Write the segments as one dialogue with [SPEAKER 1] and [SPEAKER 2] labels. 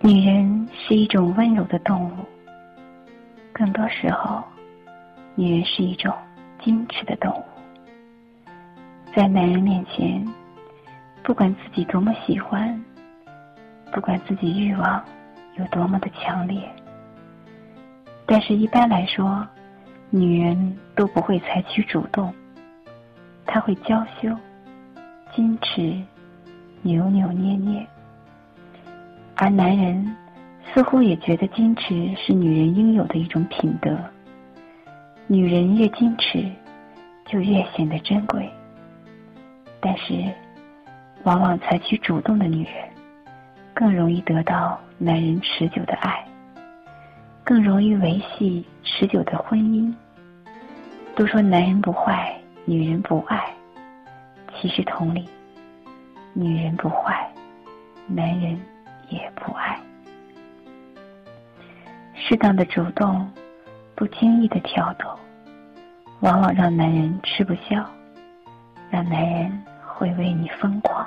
[SPEAKER 1] 女人是一种温柔的动物，更多时候，女人是一种矜持的动物。在男人面前，不管自己多么喜欢，不管自己欲望有多么的强烈，但是一般来说，女人都不会采取主动，她会娇羞、矜持、扭扭捏捏，而男人似乎也觉得矜持是女人应有的一种品德。女人越矜持，就越显得珍贵。但是，往往采取主动的女人，更容易得到男人持久的爱，更容易维系持久的婚姻。都说男人不坏，女人不爱，其实同理，女人不坏，男人也不爱。适当的主动，不经意的挑逗，往往让男人吃不消，让男人。会为你疯狂。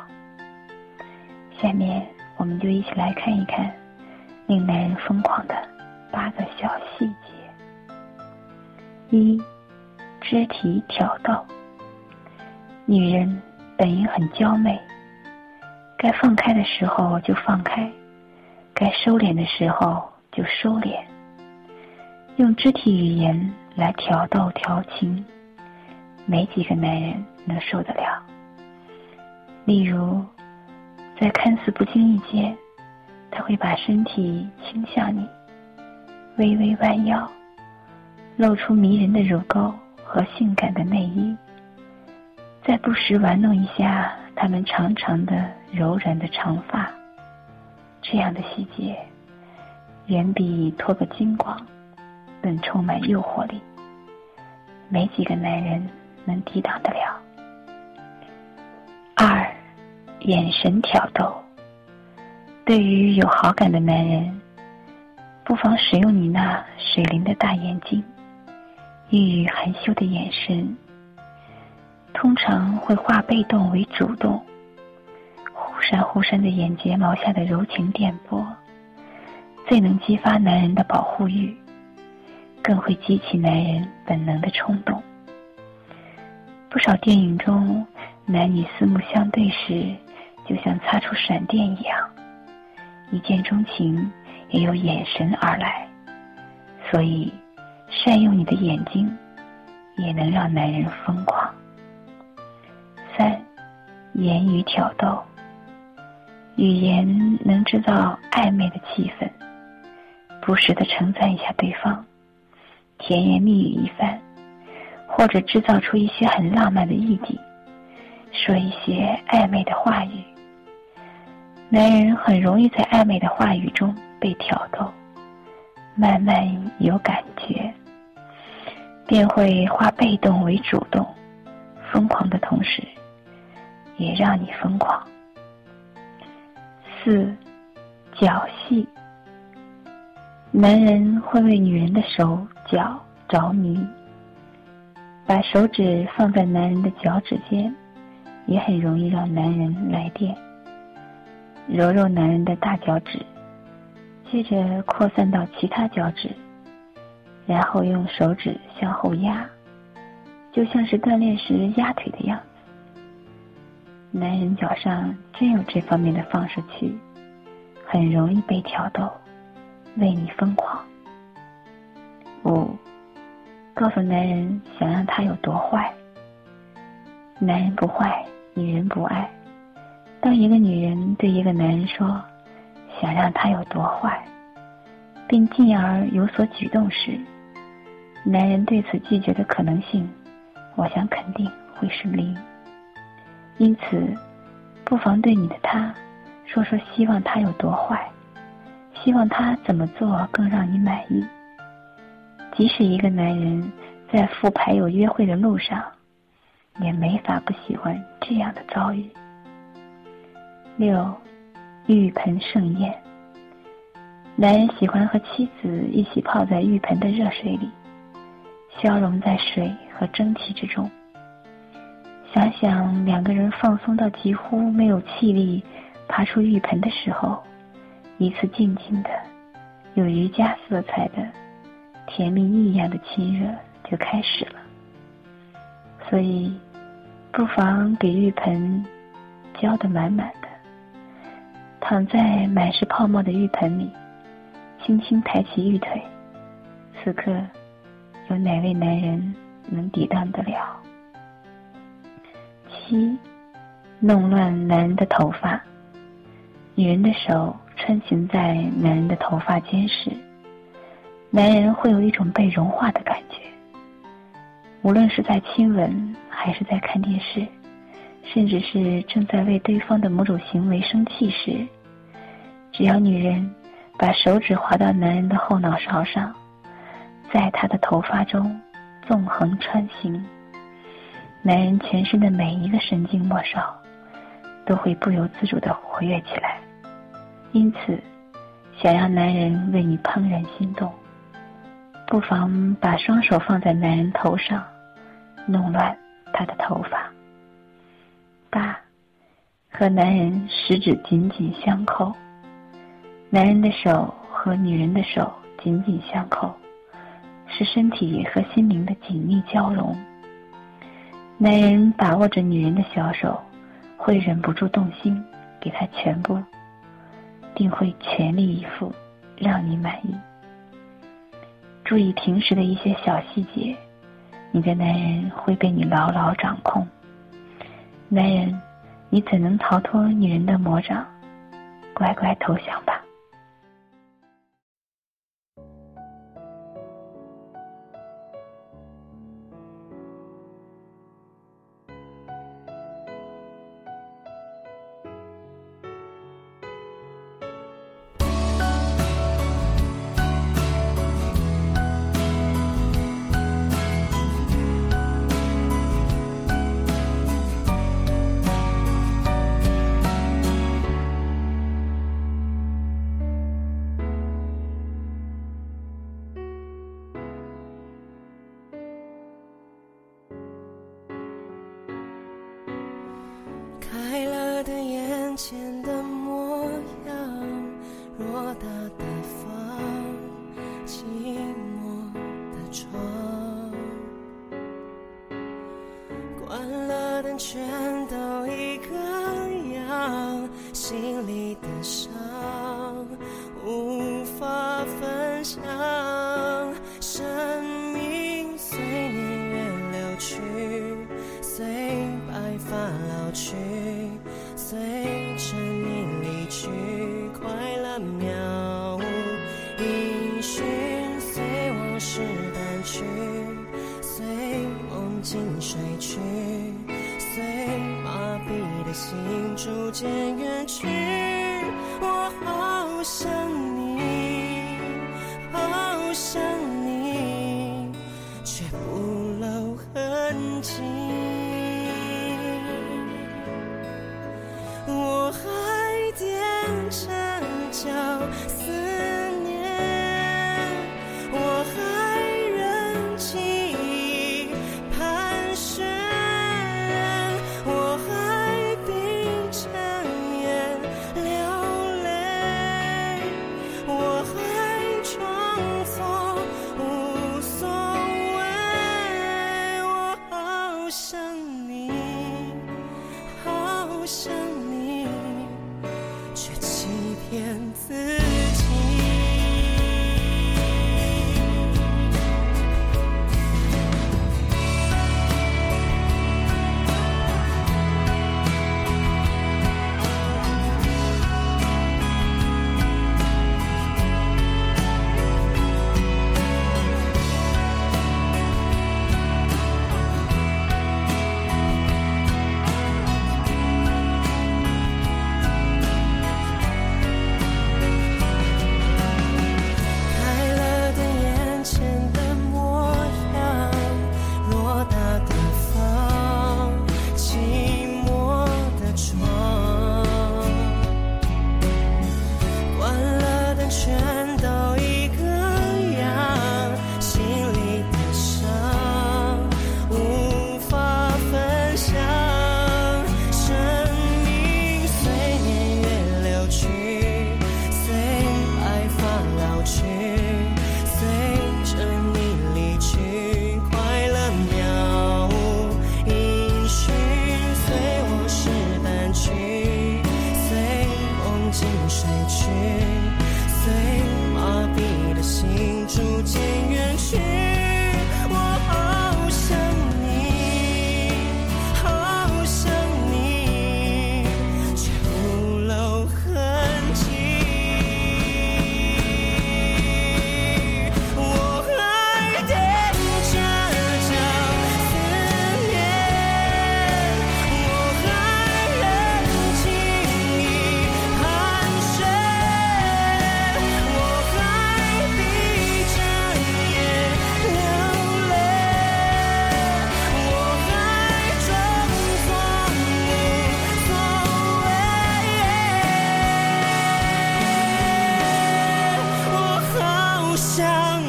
[SPEAKER 1] 下面我们就一起来看一看令男人疯狂的八个小细节。一、肢体挑逗。女人本应很娇媚，该放开的时候就放开，该收敛的时候就收敛，用肢体语言来挑逗调情，没几个男人能受得了。例如，在看似不经意间，他会把身体倾向你，微微弯腰，露出迷人的乳沟和性感的内衣，再不时玩弄一下他们长长的、柔软的长发。这样的细节，远比脱个精光更充满诱惑力，没几个男人能抵挡得了。二，眼神挑逗。对于有好感的男人，不妨使用你那水灵的大眼睛、欲语含羞的眼神，通常会化被动为主动。忽闪忽闪的眼睫毛下的柔情电波，最能激发男人的保护欲，更会激起男人本能的冲动。不少电影中。男女四目相对时，就像擦出闪电一样，一见钟情也由眼神而来。所以，善用你的眼睛，也能让男人疯狂。三，言语挑逗，语言能制造暧昧的气氛，不时的称赞一下对方，甜言蜜语一番，或者制造出一些很浪漫的意境。说一些暧昧的话语，男人很容易在暧昧的话语中被挑逗，慢慢有感觉，便会化被动为主动，疯狂的同时，也让你疯狂。四，脚戏，男人会为女人的手脚着迷，把手指放在男人的脚趾间。也很容易让男人来电。揉揉男人的大脚趾，接着扩散到其他脚趾，然后用手指向后压，就像是锻炼时压腿的样子。男人脚上真有这方面的放射器，很容易被挑逗，为你疯狂。五，告诉男人想让他有多坏。男人不坏，女人不爱。当一个女人对一个男人说想让他有多坏，并进而有所举动时，男人对此拒绝的可能性，我想肯定会是零。因此，不妨对你的他说说希望他有多坏，希望他怎么做更让你满意。即使一个男人在赴牌友约会的路上。也没法不喜欢这样的遭遇。六，浴盆盛宴。男人喜欢和妻子一起泡在浴盆的热水里，消融在水和蒸汽之中。想想两个人放松到几乎没有气力爬出浴盆的时候，一次静静的、有瑜伽色彩的、甜蜜异样的亲热就开始了。所以，不妨给浴盆浇得满满的，躺在满是泡沫的浴盆里，轻轻抬起玉腿。此刻，有哪位男人能抵挡得了？七，弄乱男人的头发。女人的手穿行在男人的头发间时，男人会有一种被融化的感觉。无论是在亲吻，还是在看电视，甚至是正在为对方的某种行为生气时，只要女人把手指滑到男人的后脑勺上，在他的头发中纵横穿行，男人全身的每一个神经末梢都会不由自主的活跃起来。因此，想让男人为你怦然心动。不妨把双手放在男人头上，弄乱他的头发。八，和男人十指紧紧相扣。男人的手和女人的手紧紧相扣，是身体和心灵的紧密交融。男人把握着女人的小手，会忍不住动心，给她全部，定会全力以赴，让你满意。注意平时的一些小细节，你的男人会被你牢牢掌控。男人，你怎能逃脱女人的魔掌？乖乖投降吧。
[SPEAKER 2] 关了灯全都一个样心里的伤无法分享生命随年月流去随白发老去随着你离去快乐渺无音讯随往事淡去随梦境睡去心逐渐远去我好想你好想你却不露痕迹。我还踮着脚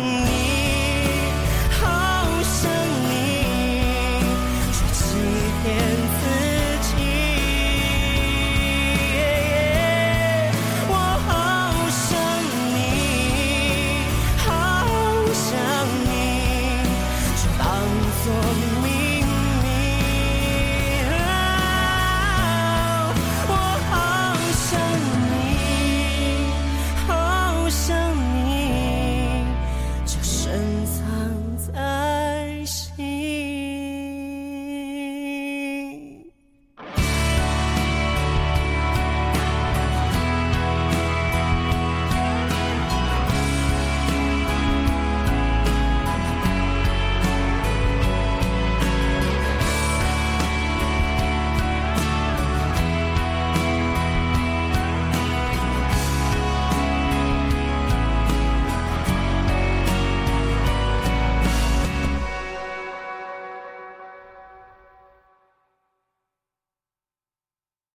[SPEAKER 2] you